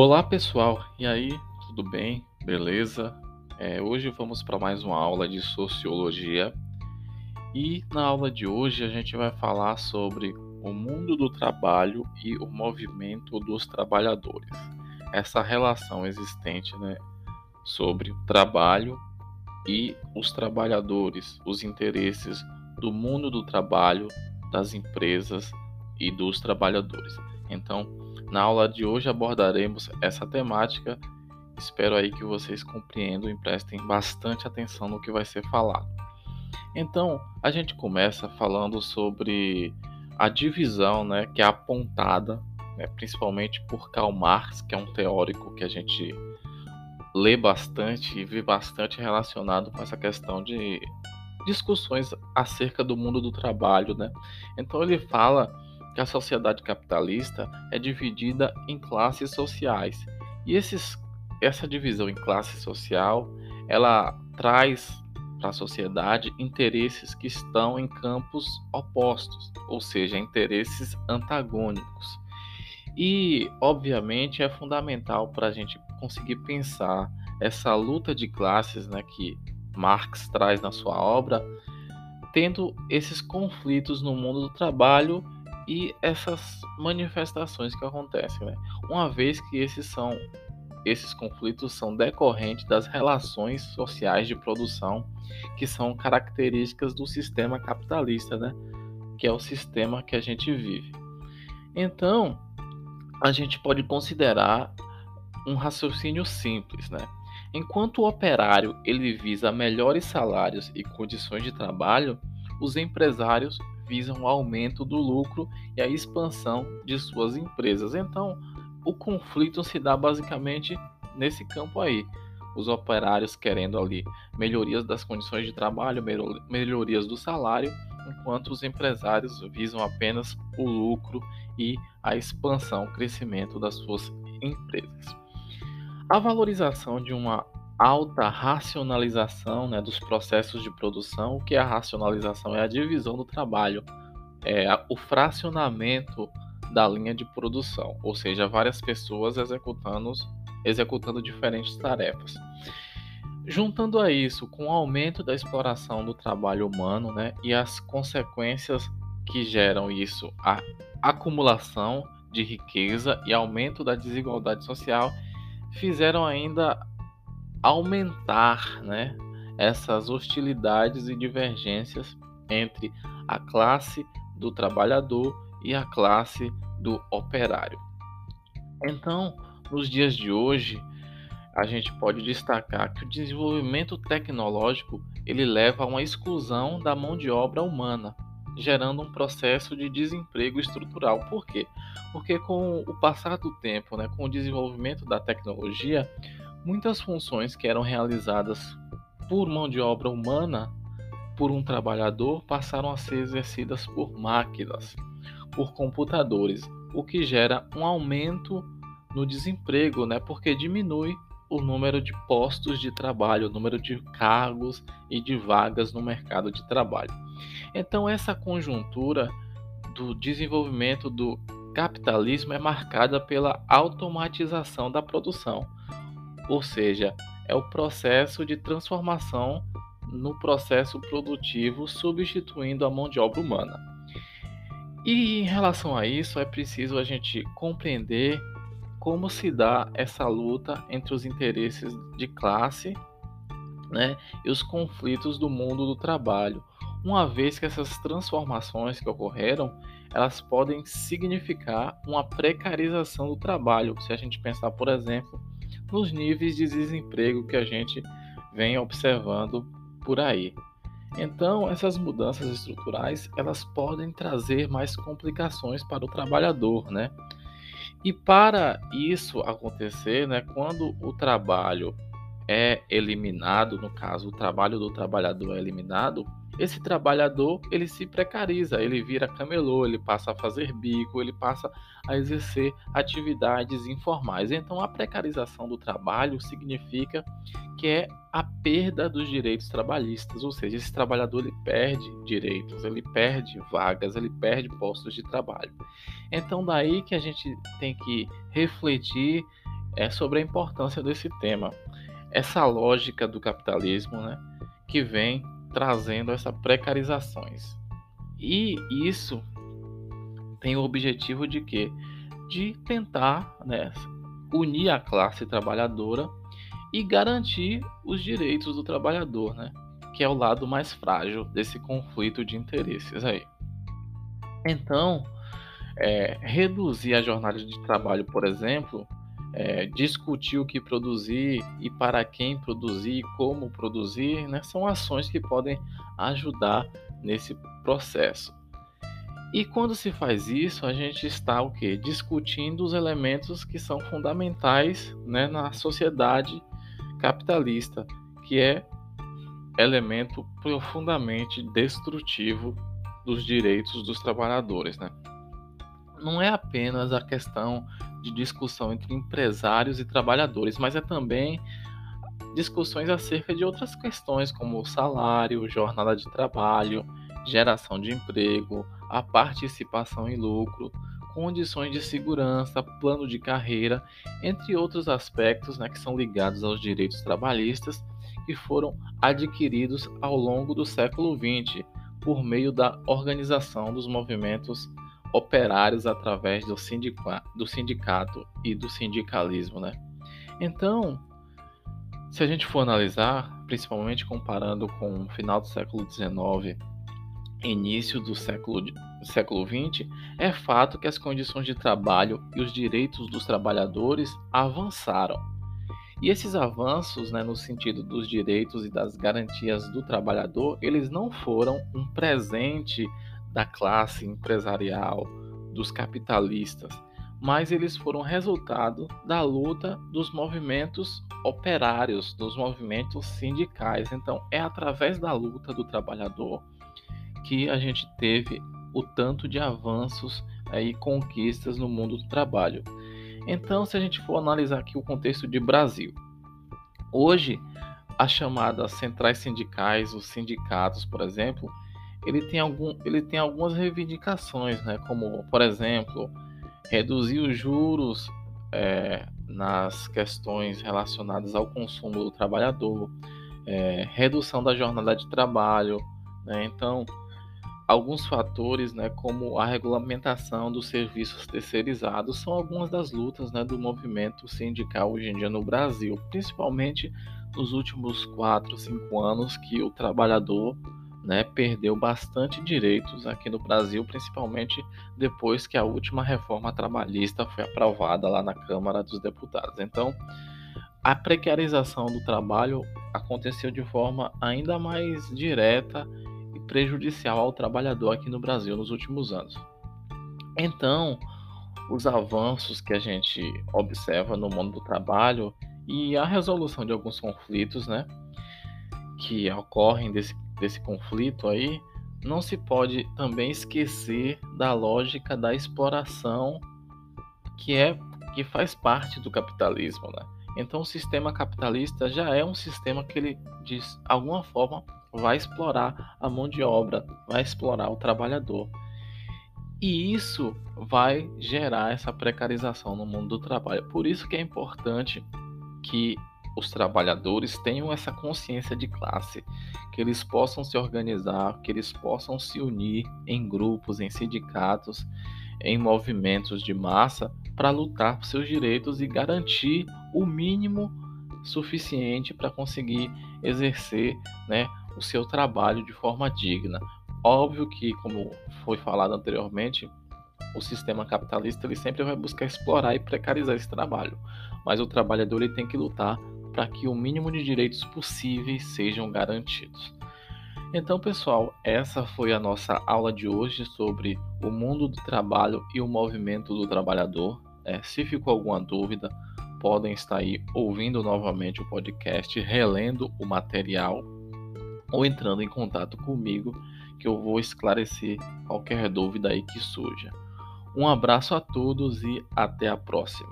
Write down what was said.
Olá pessoal, e aí, tudo bem? Beleza? É, hoje vamos para mais uma aula de sociologia e na aula de hoje a gente vai falar sobre o mundo do trabalho e o movimento dos trabalhadores. Essa relação existente né, sobre o trabalho e os trabalhadores, os interesses do mundo do trabalho, das empresas e dos trabalhadores. Então, na aula de hoje abordaremos essa temática. Espero aí que vocês compreendam e prestem bastante atenção no que vai ser falado. Então, a gente começa falando sobre a divisão, né, que é apontada, né, principalmente por Karl Marx, que é um teórico que a gente lê bastante e vê bastante relacionado com essa questão de discussões acerca do mundo do trabalho, né? Então ele fala que a sociedade capitalista é dividida em classes sociais. E esses, essa divisão em classe social, ela traz para a sociedade interesses que estão em campos opostos, ou seja, interesses antagônicos. E, obviamente, é fundamental para a gente conseguir pensar essa luta de classes né, que Marx traz na sua obra, tendo esses conflitos no mundo do trabalho e essas manifestações que acontecem, né? Uma vez que esses são esses conflitos são decorrentes das relações sociais de produção que são características do sistema capitalista, né? Que é o sistema que a gente vive. Então, a gente pode considerar um raciocínio simples, né? Enquanto o operário ele visa melhores salários e condições de trabalho, os empresários visam o aumento do lucro e a expansão de suas empresas. Então, o conflito se dá basicamente nesse campo aí. Os operários querendo ali melhorias das condições de trabalho, melhorias do salário, enquanto os empresários visam apenas o lucro e a expansão, o crescimento das suas empresas. A valorização de uma alta racionalização né, dos processos de produção. O que é a racionalização? É a divisão do trabalho, é o fracionamento da linha de produção, ou seja, várias pessoas executando, executando diferentes tarefas. Juntando a isso com o aumento da exploração do trabalho humano né, e as consequências que geram isso, a acumulação de riqueza e aumento da desigualdade social, fizeram ainda aumentar né, essas hostilidades e divergências entre a classe do trabalhador e a classe do operário. Então, nos dias de hoje, a gente pode destacar que o desenvolvimento tecnológico ele leva a uma exclusão da mão de obra humana, gerando um processo de desemprego estrutural. Por quê? Porque com o passar do tempo, né, com o desenvolvimento da tecnologia, muitas funções que eram realizadas por mão de obra humana, por um trabalhador, passaram a ser exercidas por máquinas, por computadores, o que gera um aumento no desemprego, né? Porque diminui o número de postos de trabalho, o número de cargos e de vagas no mercado de trabalho. Então, essa conjuntura do desenvolvimento do capitalismo é marcada pela automatização da produção, ou seja, é o processo de transformação no processo produtivo, substituindo a mão de obra humana. E em relação a isso, é preciso a gente compreender como se dá essa luta entre os interesses de classe né, e os conflitos do mundo do trabalho, uma vez que essas transformações que ocorreram, elas podem significar uma precarização do trabalho. Se a gente pensar, por exemplo, nos níveis de desemprego que a gente vem observando por aí. Então, essas mudanças estruturais, elas podem trazer mais complicações para o trabalhador, né? E para isso acontecer, né, quando o trabalho é eliminado, no caso, o trabalho do trabalhador é eliminado, esse trabalhador ele se precariza, ele vira camelô, ele passa a fazer bico, ele passa a exercer atividades informais. Então, a precarização do trabalho significa que é a perda dos direitos trabalhistas, ou seja, esse trabalhador ele perde direitos, ele perde vagas, ele perde postos de trabalho. Então, daí que a gente tem que refletir é sobre a importância desse tema, essa lógica do capitalismo, né, que vem trazendo essas precarizações. E isso tem o objetivo de quê? De tentar né, unir a classe trabalhadora e garantir os direitos do trabalhador, né? Que é o lado mais frágil desse conflito de interesses aí. Então, é, reduzir a jornada de trabalho, por exemplo, é, discutir o que produzir e para quem produzir, como produzir, né, são ações que podem ajudar nesse processo. E quando se faz isso, a gente está o que? Discutindo os elementos que são fundamentais né, na sociedade capitalista, que é elemento profundamente destrutivo dos direitos dos trabalhadores. Né? Não é apenas a questão de discussão entre empresários e trabalhadores, mas é também discussões acerca de outras questões como salário, jornada de trabalho, geração de emprego, a participação em lucro, condições de segurança, plano de carreira, entre outros aspectos né, que são ligados aos direitos trabalhistas que foram adquiridos ao longo do século XX por meio da organização dos movimentos operários através do, sindica do sindicato e do sindicalismo. Né? Então, se a gente for analisar, principalmente comparando com o final do século XIX início do século, século XX, é fato que as condições de trabalho e os direitos dos trabalhadores avançaram. E esses avanços, né, no sentido dos direitos e das garantias do trabalhador, eles não foram um presente da classe empresarial, dos capitalistas, mas eles foram resultado da luta dos movimentos operários, dos movimentos sindicais. Então, é através da luta do trabalhador que a gente teve o tanto de avanços e conquistas no mundo do trabalho. Então, se a gente for analisar aqui o contexto de Brasil, hoje as chamadas centrais sindicais, os sindicatos, por exemplo, ele tem, algum, ele tem algumas reivindicações, né? como, por exemplo, reduzir os juros é, nas questões relacionadas ao consumo do trabalhador, é, redução da jornada de trabalho. Né? Então, alguns fatores, né, como a regulamentação dos serviços terceirizados, são algumas das lutas né, do movimento sindical hoje em dia no Brasil, principalmente nos últimos 4, 5 anos que o trabalhador né, perdeu bastante direitos aqui no Brasil, principalmente depois que a última reforma trabalhista foi aprovada lá na Câmara dos Deputados. Então, a precarização do trabalho aconteceu de forma ainda mais direta prejudicial ao trabalhador aqui no Brasil nos últimos anos. Então, os avanços que a gente observa no mundo do trabalho e a resolução de alguns conflitos, né, que ocorrem desse, desse conflito aí, não se pode também esquecer da lógica da exploração que é que faz parte do capitalismo, né? Então, o sistema capitalista já é um sistema que ele, de alguma forma, vai explorar a mão de obra, vai explorar o trabalhador. E isso vai gerar essa precarização no mundo do trabalho. Por isso que é importante que os trabalhadores tenham essa consciência de classe, que eles possam se organizar, que eles possam se unir em grupos, em sindicatos, em movimentos de massa para lutar por seus direitos e garantir o mínimo suficiente para conseguir exercer né, o seu trabalho de forma digna. Óbvio que, como foi falado anteriormente, o sistema capitalista ele sempre vai buscar explorar e precarizar esse trabalho, mas o trabalhador ele tem que lutar para que o mínimo de direitos possíveis sejam garantidos. Então, pessoal, essa foi a nossa aula de hoje sobre o mundo do trabalho e o movimento do trabalhador. É, se ficou alguma dúvida, podem estar aí ouvindo novamente o podcast, relendo o material ou entrando em contato comigo que eu vou esclarecer qualquer dúvida aí que surja. Um abraço a todos e até a próxima.